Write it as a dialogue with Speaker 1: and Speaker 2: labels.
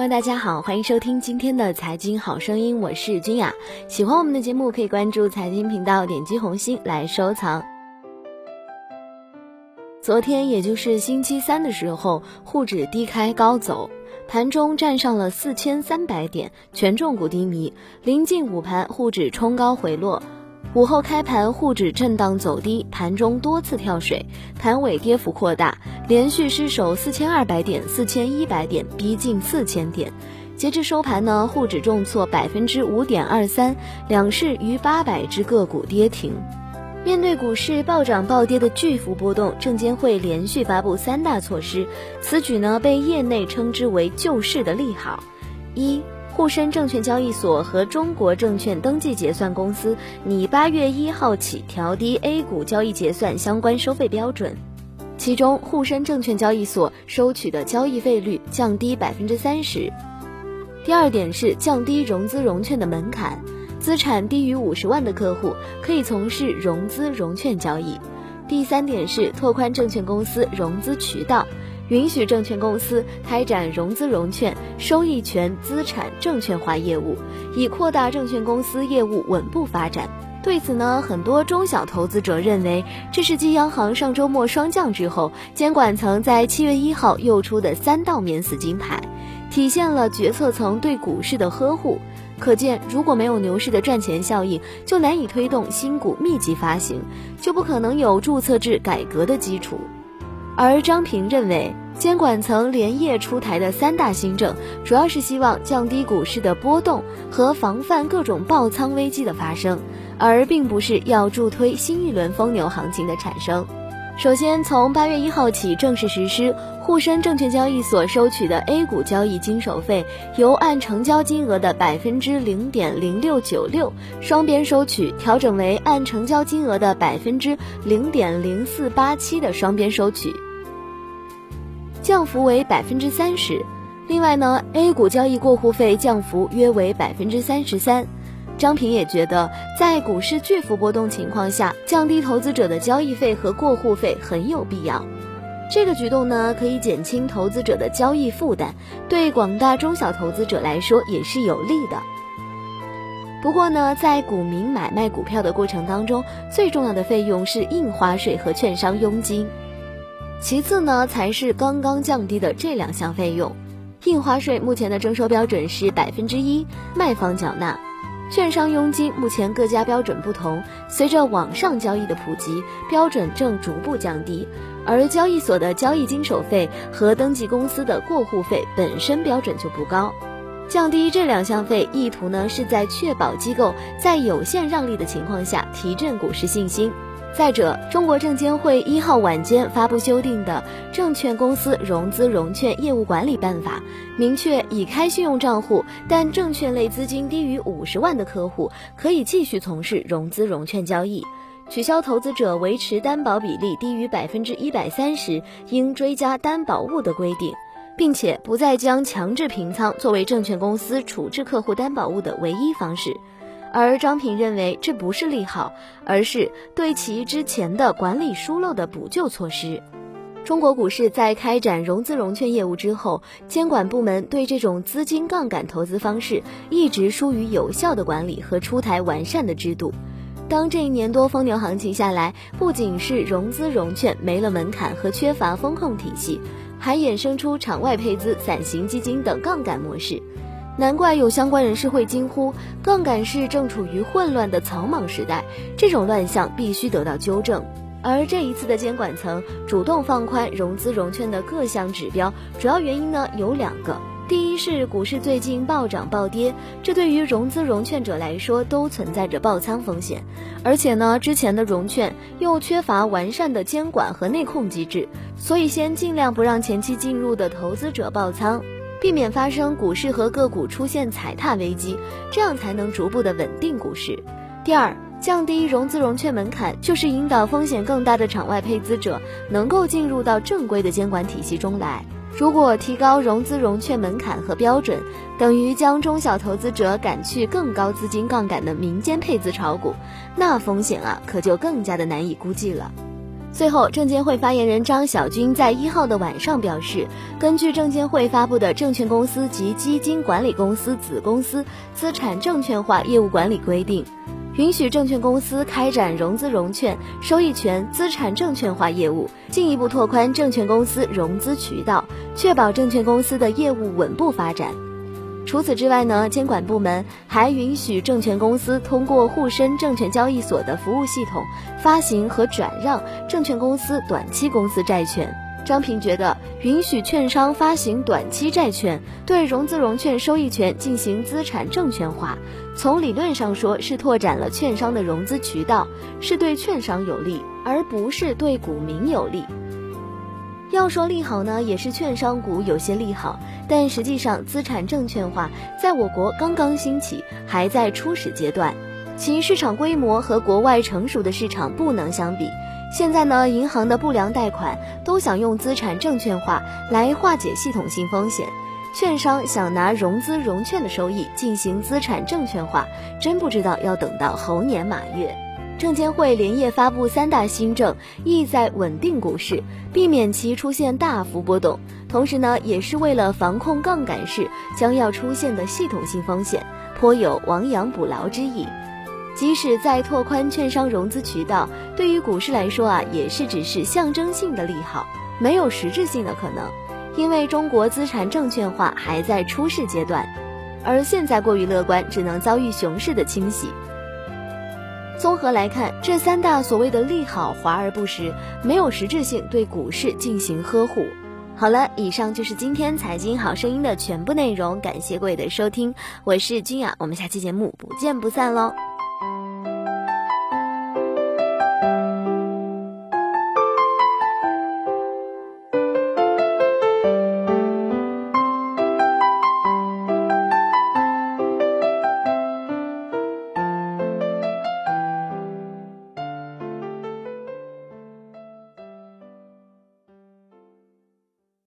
Speaker 1: 朋友，大家好，欢迎收听今天的财经好声音，我是君雅。喜欢我们的节目，可以关注财经频道，点击红心来收藏。昨天，也就是星期三的时候，沪指低开高走，盘中站上了四千三百点，权重股低迷。临近午盘，沪指冲高回落。午后开盘，沪指震荡走低，盘中多次跳水，盘尾跌幅扩大，连续失守四千二百点、四千一百点，逼近四千点。截至收盘呢，沪指重挫百分之五点二三，两市逾八百只个股跌停。面对股市暴涨暴跌的巨幅波动，证监会连续发布三大措施，此举呢被业内称之为救市的利好。一沪深证券交易所和中国证券登记结算公司拟八月一号起调低 A 股交易结算相关收费标准，其中沪深证券交易所收取的交易费率降低百分之三十。第二点是降低融资融券的门槛，资产低于五十万的客户可以从事融资融券交易。第三点是拓宽证券公司融资渠道。允许证券公司开展融资融券、收益权资产证券化业务，以扩大证券公司业务稳步发展。对此呢，很多中小投资者认为，这是继央行上周末双降之后，监管层在七月一号又出的三道免死金牌，体现了决策层对股市的呵护。可见，如果没有牛市的赚钱效应，就难以推动新股密集发行，就不可能有注册制改革的基础。而张平认为，监管层连夜出台的三大新政，主要是希望降低股市的波动和防范各种爆仓危机的发生，而并不是要助推新一轮疯牛行情的产生。首先，从八月一号起正式实施，沪深证券交易所收取的 A 股交易经手费由按成交金额的百分之零点零六九六双边收取，调整为按成交金额的百分之零点零四八七的双边收取。降幅为百分之三十，另外呢，A 股交易过户费降幅约为百分之三十三。张平也觉得，在股市巨幅波动情况下，降低投资者的交易费和过户费很有必要。这个举动呢，可以减轻投资者的交易负担，对广大中小投资者来说也是有利的。不过呢，在股民买卖股票的过程当中，最重要的费用是印花税和券商佣金。其次呢，才是刚刚降低的这两项费用。印花税目前的征收标准是百分之一，卖方缴纳；券商佣金目前各家标准不同，随着网上交易的普及，标准正逐步降低。而交易所的交易经手费和登记公司的过户费本身标准就不高，降低这两项费，意图呢是在确保机构在有限让利的情况下提振股市信心。再者，中国证监会一号晚间发布修订的《证券公司融资融券业务管理办法》，明确已开信用账户但证券类资金低于五十万的客户可以继续从事融资融券交易，取消投资者维持担保比例低于百分之一百三十应追加担保物的规定，并且不再将强制平仓作为证券公司处置客户担保物的唯一方式。而张平认为这不是利好，而是对其之前的管理疏漏的补救措施。中国股市在开展融资融券业务之后，监管部门对这种资金杠杆投资方式一直疏于有效的管理和出台完善的制度。当这一年多疯牛行情下来，不仅是融资融券没了门槛和缺乏风控体系，还衍生出场外配资、伞形基金等杠杆模式。难怪有相关人士会惊呼，杠杆市正处于混乱的草莽时代，这种乱象必须得到纠正。而这一次的监管层主动放宽融资融券的各项指标，主要原因呢有两个：第一是股市最近暴涨暴跌，这对于融资融券者来说都存在着爆仓风险；而且呢，之前的融券又缺乏完善的监管和内控机制，所以先尽量不让前期进入的投资者爆仓。避免发生股市和个股出现踩踏危机，这样才能逐步的稳定股市。第二，降低融资融券门槛，就是引导风险更大的场外配资者能够进入到正规的监管体系中来。如果提高融资融券门槛和标准，等于将中小投资者赶去更高资金杠杆的民间配资炒股，那风险啊，可就更加的难以估计了。最后，证监会发言人张晓军在一号的晚上表示，根据证监会发布的《证券公司及基金管理公司子公司资产证券化业务管理规定》，允许证券公司开展融资融券、收益权资产证券化业务，进一步拓宽证券公司融资渠道，确保证券公司的业务稳步发展。除此之外呢，监管部门还允许证券公司通过沪深证券交易所的服务系统发行和转让证券公司短期公司债券。张平觉得，允许券商发行短期债券，对融资融券收益权进行资产证券化，从理论上说是拓展了券商的融资渠道，是对券商有利，而不是对股民有利。要说利好呢，也是券商股有些利好，但实际上资产证券化在我国刚刚兴起，还在初始阶段，其市场规模和国外成熟的市场不能相比。现在呢，银行的不良贷款都想用资产证券化来化解系统性风险，券商想拿融资融券的收益进行资产证券化，真不知道要等到猴年马月。证监会连夜发布三大新政，意在稳定股市，避免其出现大幅波动。同时呢，也是为了防控杠杆式将要出现的系统性风险，颇有亡羊补牢之意。即使在拓宽券商融资渠道，对于股市来说啊，也是只是象征性的利好，没有实质性的可能。因为中国资产证券化还在初试阶段，而现在过于乐观，只能遭遇熊市的侵袭。综合来看，这三大所谓的利好华而不实，没有实质性对股市进行呵护。好了，以上就是今天财经好声音的全部内容，感谢各位的收听，我是君雅，我们下期节目不见不散喽。